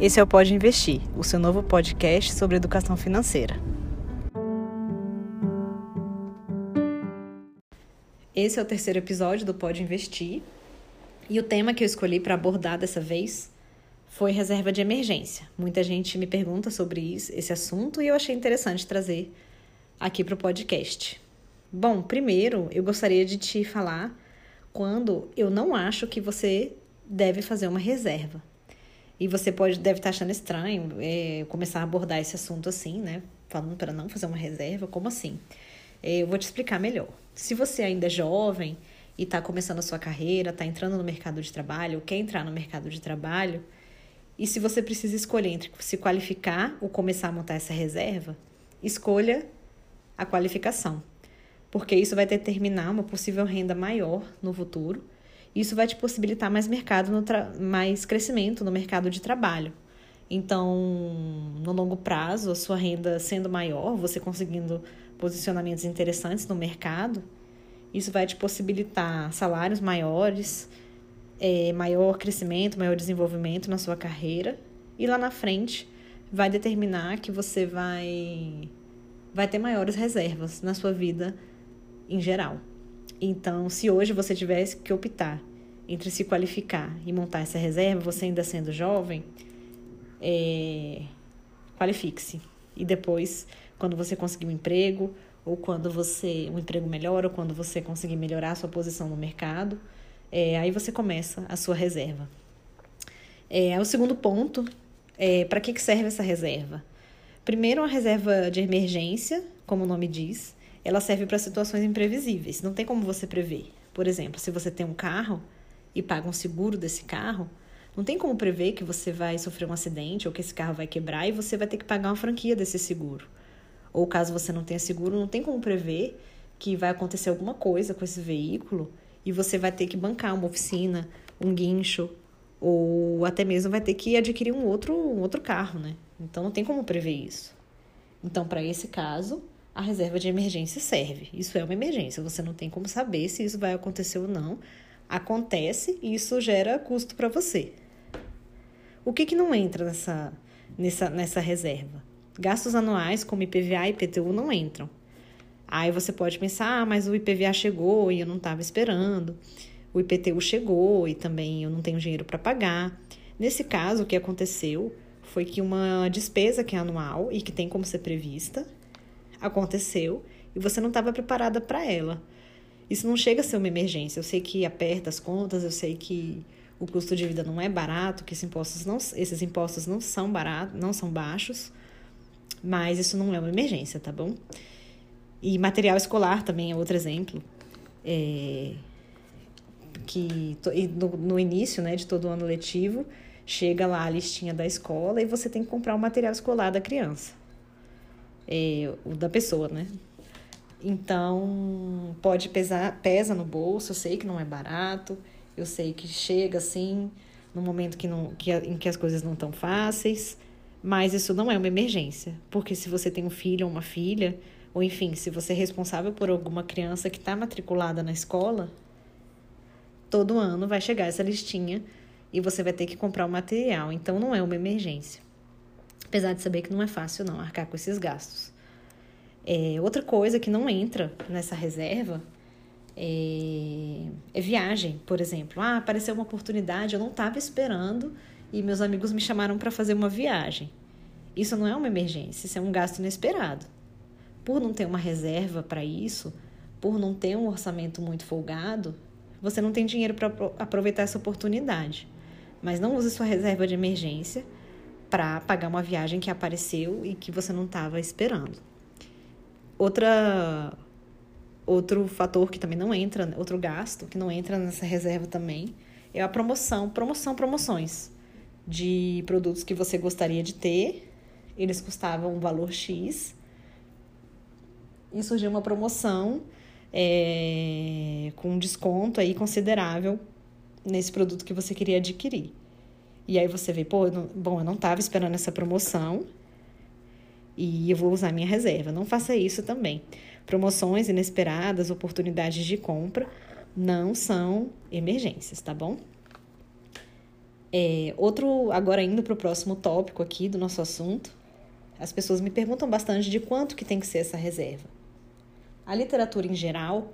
Esse é o Pode Investir, o seu novo podcast sobre educação financeira. Esse é o terceiro episódio do Pode Investir e o tema que eu escolhi para abordar dessa vez foi reserva de emergência. Muita gente me pergunta sobre isso, esse assunto e eu achei interessante trazer aqui para o podcast. Bom, primeiro eu gostaria de te falar quando eu não acho que você deve fazer uma reserva. E você pode deve estar achando estranho é, começar a abordar esse assunto assim, né? Falando para não fazer uma reserva, como assim? É, eu vou te explicar melhor. Se você ainda é jovem e está começando a sua carreira, está entrando no mercado de trabalho, quer entrar no mercado de trabalho, e se você precisa escolher entre se qualificar ou começar a montar essa reserva, escolha a qualificação, porque isso vai determinar uma possível renda maior no futuro isso vai te possibilitar mais mercado, no mais crescimento no mercado de trabalho. Então, no longo prazo, a sua renda sendo maior, você conseguindo posicionamentos interessantes no mercado, isso vai te possibilitar salários maiores, é, maior crescimento, maior desenvolvimento na sua carreira. E lá na frente vai determinar que você vai, vai ter maiores reservas na sua vida em geral. Então, se hoje você tivesse que optar entre se qualificar e montar essa reserva, você ainda sendo jovem, é, qualifique-se. E depois, quando você conseguir um emprego, ou quando você um emprego melhor, ou quando você conseguir melhorar a sua posição no mercado, é, aí você começa a sua reserva. É, o segundo ponto é para que, que serve essa reserva? Primeiro, uma reserva de emergência, como o nome diz, ela serve para situações imprevisíveis. Não tem como você prever. Por exemplo, se você tem um carro e paga um seguro desse carro, não tem como prever que você vai sofrer um acidente ou que esse carro vai quebrar e você vai ter que pagar uma franquia desse seguro. Ou caso você não tenha seguro, não tem como prever que vai acontecer alguma coisa com esse veículo e você vai ter que bancar uma oficina, um guincho, ou até mesmo vai ter que adquirir um outro, um outro carro, né? Então não tem como prever isso. Então, para esse caso, a reserva de emergência serve. Isso é uma emergência, você não tem como saber se isso vai acontecer ou não. Acontece e isso gera custo para você. O que, que não entra nessa, nessa, nessa reserva? Gastos anuais como IPVA e IPTU não entram. Aí você pode pensar, ah, mas o IPVA chegou e eu não estava esperando. O IPTU chegou e também eu não tenho dinheiro para pagar. Nesse caso, o que aconteceu foi que uma despesa que é anual e que tem como ser prevista, aconteceu e você não estava preparada para ela. Isso não chega a ser uma emergência. Eu sei que aperta as contas, eu sei que o custo de vida não é barato, que esses impostos não, esses impostos não são baratos, não são baixos, mas isso não é uma emergência, tá bom? E material escolar também é outro exemplo. É, que no, no início né, de todo ano letivo, chega lá a listinha da escola e você tem que comprar o material escolar da criança é, o da pessoa, né? Então, pode pesar, pesa no bolso, eu sei que não é barato, eu sei que chega assim, no momento que não, que, em que as coisas não estão fáceis, mas isso não é uma emergência, porque se você tem um filho ou uma filha, ou enfim, se você é responsável por alguma criança que está matriculada na escola, todo ano vai chegar essa listinha e você vai ter que comprar o material, então não é uma emergência apesar de saber que não é fácil não arcar com esses gastos. É, outra coisa que não entra nessa reserva é, é viagem, por exemplo. Ah, apareceu uma oportunidade, eu não estava esperando e meus amigos me chamaram para fazer uma viagem. Isso não é uma emergência, isso é um gasto inesperado. Por não ter uma reserva para isso, por não ter um orçamento muito folgado, você não tem dinheiro para aproveitar essa oportunidade. Mas não use sua reserva de emergência para pagar uma viagem que apareceu e que você não estava esperando. Outra outro fator que também não entra, outro gasto que não entra nessa reserva também é a promoção, promoção, promoções de produtos que você gostaria de ter. Eles custavam um valor X e surgiu uma promoção é, com um desconto aí considerável nesse produto que você queria adquirir. E aí você vê, pô, eu não, bom, eu não estava esperando essa promoção e eu vou usar minha reserva. Não faça isso também. Promoções inesperadas, oportunidades de compra não são emergências, tá bom? É, outro, agora indo para o próximo tópico aqui do nosso assunto, as pessoas me perguntam bastante de quanto que tem que ser essa reserva. A literatura em geral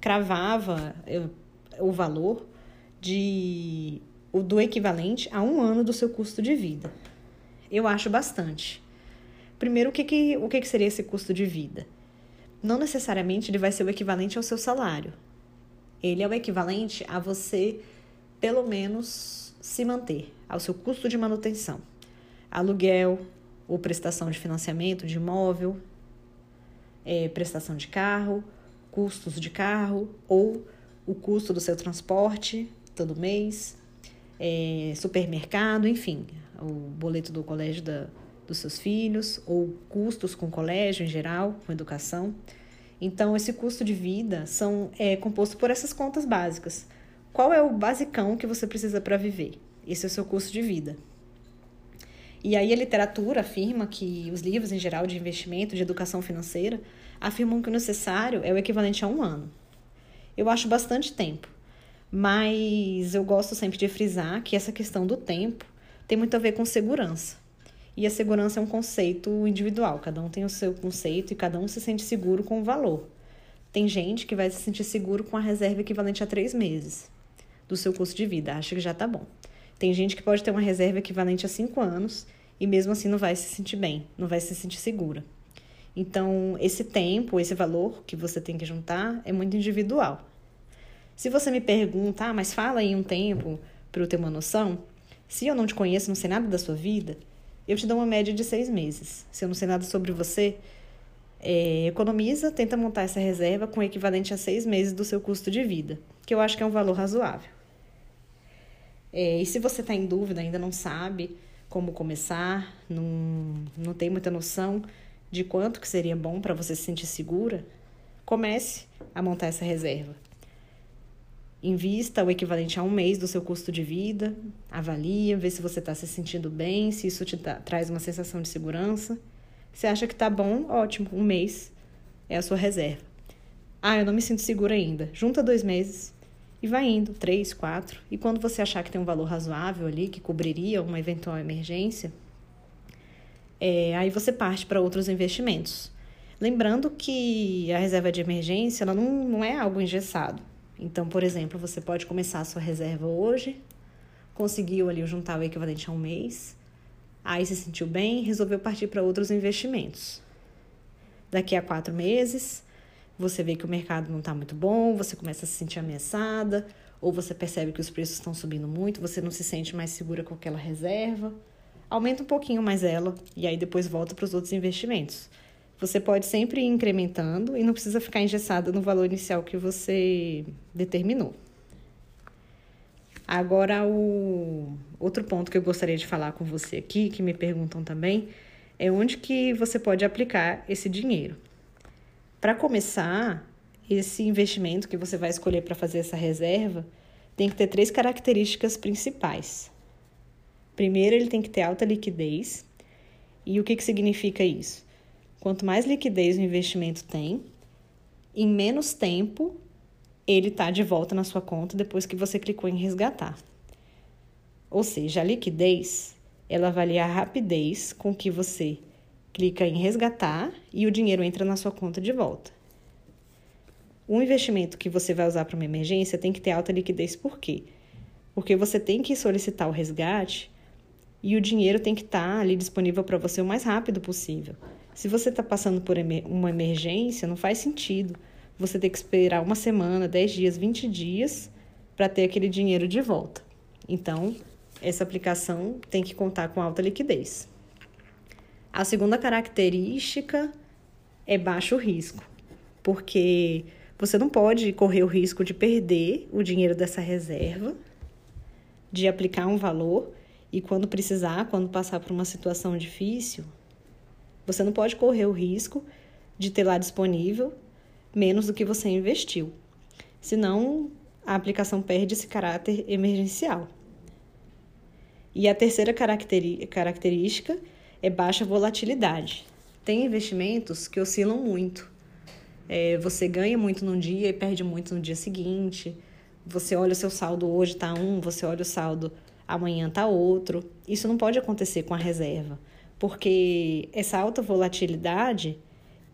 cravava o valor de do equivalente a um ano do seu custo de vida. Eu acho bastante. Primeiro, o que, que, o que, que seria esse custo de vida? Não necessariamente ele vai ser o equivalente ao seu salário. Ele é o equivalente a você, pelo menos, se manter, ao seu custo de manutenção. Aluguel, ou prestação de financiamento de imóvel, é, prestação de carro, custos de carro, ou o custo do seu transporte todo mês, é, supermercado, enfim, o boleto do colégio da, dos seus filhos, ou custos com o colégio em geral, com educação. Então, esse custo de vida são, é composto por essas contas básicas. Qual é o basicão que você precisa para viver? Esse é o seu custo de vida. E aí a literatura afirma que os livros em geral de investimento, de educação financeira, afirmam que o necessário é o equivalente a um ano. Eu acho bastante tempo, mas eu gosto sempre de frisar que essa questão do tempo tem muito a ver com segurança. E a segurança é um conceito individual, cada um tem o seu conceito e cada um se sente seguro com o valor. Tem gente que vai se sentir seguro com a reserva equivalente a três meses do seu custo de vida, acha que já tá bom. Tem gente que pode ter uma reserva equivalente a cinco anos e mesmo assim não vai se sentir bem, não vai se sentir segura. Então, esse tempo, esse valor que você tem que juntar é muito individual. Se você me pergunta, ah, mas fala aí um tempo para eu ter uma noção, se eu não te conheço, não sei nada da sua vida, eu te dou uma média de seis meses. Se eu não sei nada sobre você, é, economiza, tenta montar essa reserva com equivalente a seis meses do seu custo de vida, que eu acho que é um valor razoável. É, e se você está em dúvida, ainda não sabe como começar, não, não tem muita noção de quanto que seria bom para você se sentir segura, comece a montar essa reserva. Invista o equivalente a um mês do seu custo de vida, avalia, vê se você está se sentindo bem, se isso te traz uma sensação de segurança. Se acha que está bom, ótimo, um mês é a sua reserva. Ah, eu não me sinto segura ainda. Junta dois meses e vai indo, três, quatro. E quando você achar que tem um valor razoável ali, que cobriria uma eventual emergência, é, aí você parte para outros investimentos. Lembrando que a reserva de emergência ela não, não é algo engessado. Então, por exemplo, você pode começar a sua reserva hoje, conseguiu ali juntar o equivalente a um mês, aí se sentiu bem, resolveu partir para outros investimentos. Daqui a quatro meses, você vê que o mercado não está muito bom, você começa a se sentir ameaçada, ou você percebe que os preços estão subindo muito, você não se sente mais segura com aquela reserva. Aumenta um pouquinho mais ela e aí depois volta para os outros investimentos. Você pode sempre ir incrementando e não precisa ficar engessada no valor inicial que você determinou. Agora, o outro ponto que eu gostaria de falar com você aqui, que me perguntam também, é onde que você pode aplicar esse dinheiro. Para começar, esse investimento que você vai escolher para fazer essa reserva tem que ter três características principais. Primeiro, ele tem que ter alta liquidez. E o que, que significa isso? Quanto mais liquidez o investimento tem, em menos tempo ele está de volta na sua conta depois que você clicou em resgatar. Ou seja, a liquidez ela avalia a rapidez com que você clica em resgatar e o dinheiro entra na sua conta de volta. O investimento que você vai usar para uma emergência tem que ter alta liquidez, por quê? Porque você tem que solicitar o resgate e o dinheiro tem que estar tá ali disponível para você o mais rápido possível. Se você está passando por uma emergência, não faz sentido você ter que esperar uma semana, 10 dias, 20 dias para ter aquele dinheiro de volta. Então, essa aplicação tem que contar com alta liquidez. A segunda característica é baixo risco, porque você não pode correr o risco de perder o dinheiro dessa reserva, de aplicar um valor e quando precisar, quando passar por uma situação difícil, você não pode correr o risco de ter lá disponível menos do que você investiu. Senão, a aplicação perde esse caráter emergencial. E a terceira característica é baixa volatilidade. Tem investimentos que oscilam muito. É, você ganha muito num dia e perde muito no dia seguinte. Você olha o seu saldo hoje, tá um, você olha o saldo amanhã tá outro. Isso não pode acontecer com a reserva, porque essa alta volatilidade,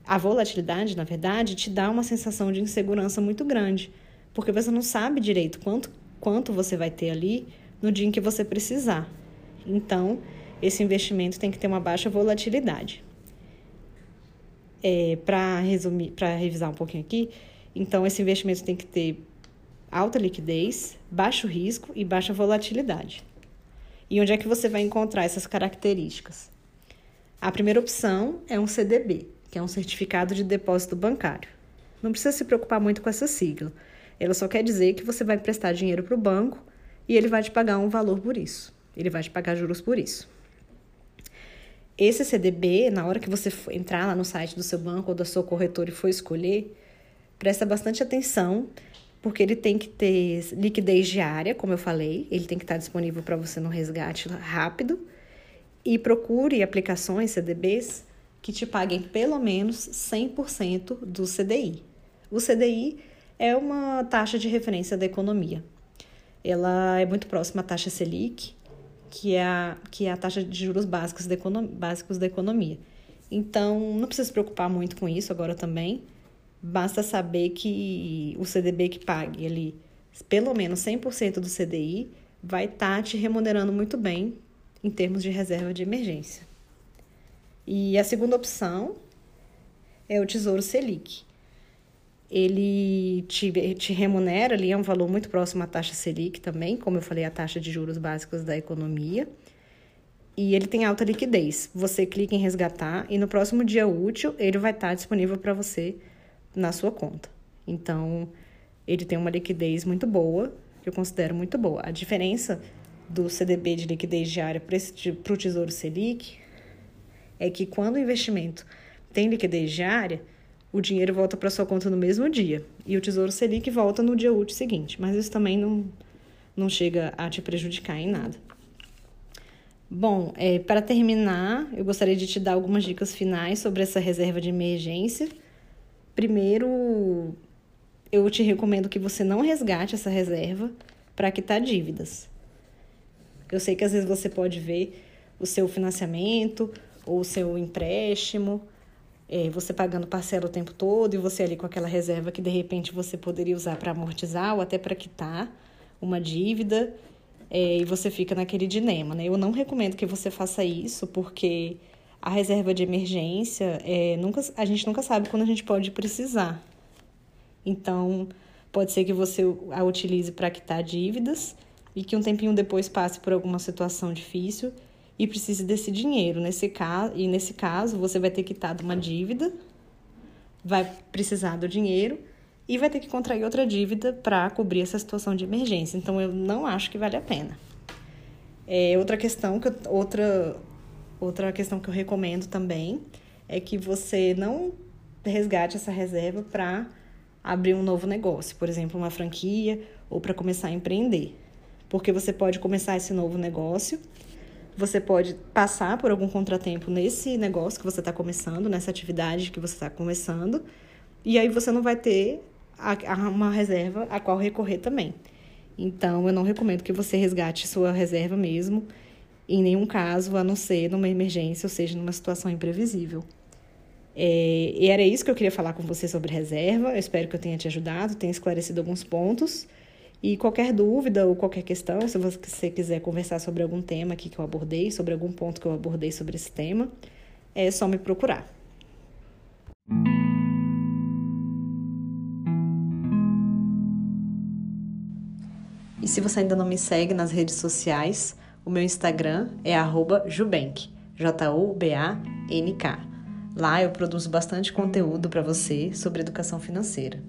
a volatilidade, na verdade, te dá uma sensação de insegurança muito grande, porque você não sabe direito quanto, quanto você vai ter ali no dia em que você precisar. Então, esse investimento tem que ter uma baixa volatilidade. É, para resumir, para revisar um pouquinho aqui, então esse investimento tem que ter alta liquidez, baixo risco e baixa volatilidade. E onde é que você vai encontrar essas características? A primeira opção é um CDB, que é um certificado de depósito bancário. Não precisa se preocupar muito com essa sigla. Ela só quer dizer que você vai prestar dinheiro para o banco e ele vai te pagar um valor por isso. Ele vai te pagar juros por isso. Esse CDB, na hora que você entrar lá no site do seu banco ou da sua corretora e for escolher, presta bastante atenção porque ele tem que ter liquidez diária, como eu falei, ele tem que estar disponível para você no resgate rápido. E procure aplicações CDBs que te paguem pelo menos 100% do CDI. O CDI é uma taxa de referência da economia. Ela é muito próxima à taxa Selic, que é a, que é a taxa de juros básicos da, básicos da economia. Então, não precisa se preocupar muito com isso agora também. Basta saber que o CDB que pague ali pelo menos 100% do CDI vai estar tá te remunerando muito bem em termos de reserva de emergência. E a segunda opção é o Tesouro Selic. Ele te, te remunera ali, é um valor muito próximo à taxa Selic também, como eu falei, a taxa de juros básicos da economia. E ele tem alta liquidez. Você clica em resgatar e no próximo dia útil ele vai estar disponível para você na sua conta. Então, ele tem uma liquidez muito boa, que eu considero muito boa. A diferença do CDB de liquidez diária para o Tesouro Selic é que quando o investimento tem liquidez diária, o dinheiro volta para sua conta no mesmo dia e o Tesouro Selic volta no dia útil seguinte. Mas isso também não, não chega a te prejudicar em nada. Bom, é, para terminar, eu gostaria de te dar algumas dicas finais sobre essa reserva de emergência Primeiro, eu te recomendo que você não resgate essa reserva para quitar dívidas. Eu sei que às vezes você pode ver o seu financiamento ou o seu empréstimo, é, você pagando parcela o tempo todo e você ali com aquela reserva que de repente você poderia usar para amortizar ou até para quitar uma dívida é, e você fica naquele dilema, né? Eu não recomendo que você faça isso porque a reserva de emergência, é, nunca, a gente nunca sabe quando a gente pode precisar. Então, pode ser que você a utilize para quitar dívidas e que um tempinho depois passe por alguma situação difícil e precise desse dinheiro. Nesse caso, e nesse caso, você vai ter quitado uma dívida, vai precisar do dinheiro e vai ter que contrair outra dívida para cobrir essa situação de emergência. Então, eu não acho que vale a pena. É, outra questão, que eu, outra Outra questão que eu recomendo também é que você não resgate essa reserva para abrir um novo negócio, por exemplo, uma franquia ou para começar a empreender. Porque você pode começar esse novo negócio, você pode passar por algum contratempo nesse negócio que você está começando, nessa atividade que você está começando, e aí você não vai ter uma reserva a qual recorrer também. Então, eu não recomendo que você resgate sua reserva mesmo em nenhum caso, a não ser numa emergência, ou seja, numa situação imprevisível. É, e era isso que eu queria falar com você sobre reserva. Eu espero que eu tenha te ajudado, tenha esclarecido alguns pontos. E qualquer dúvida ou qualquer questão, se você quiser conversar sobre algum tema aqui que eu abordei, sobre algum ponto que eu abordei sobre esse tema, é só me procurar. E se você ainda não me segue nas redes sociais, o meu Instagram é @jubank, J U B A N K. Lá eu produzo bastante conteúdo para você sobre educação financeira.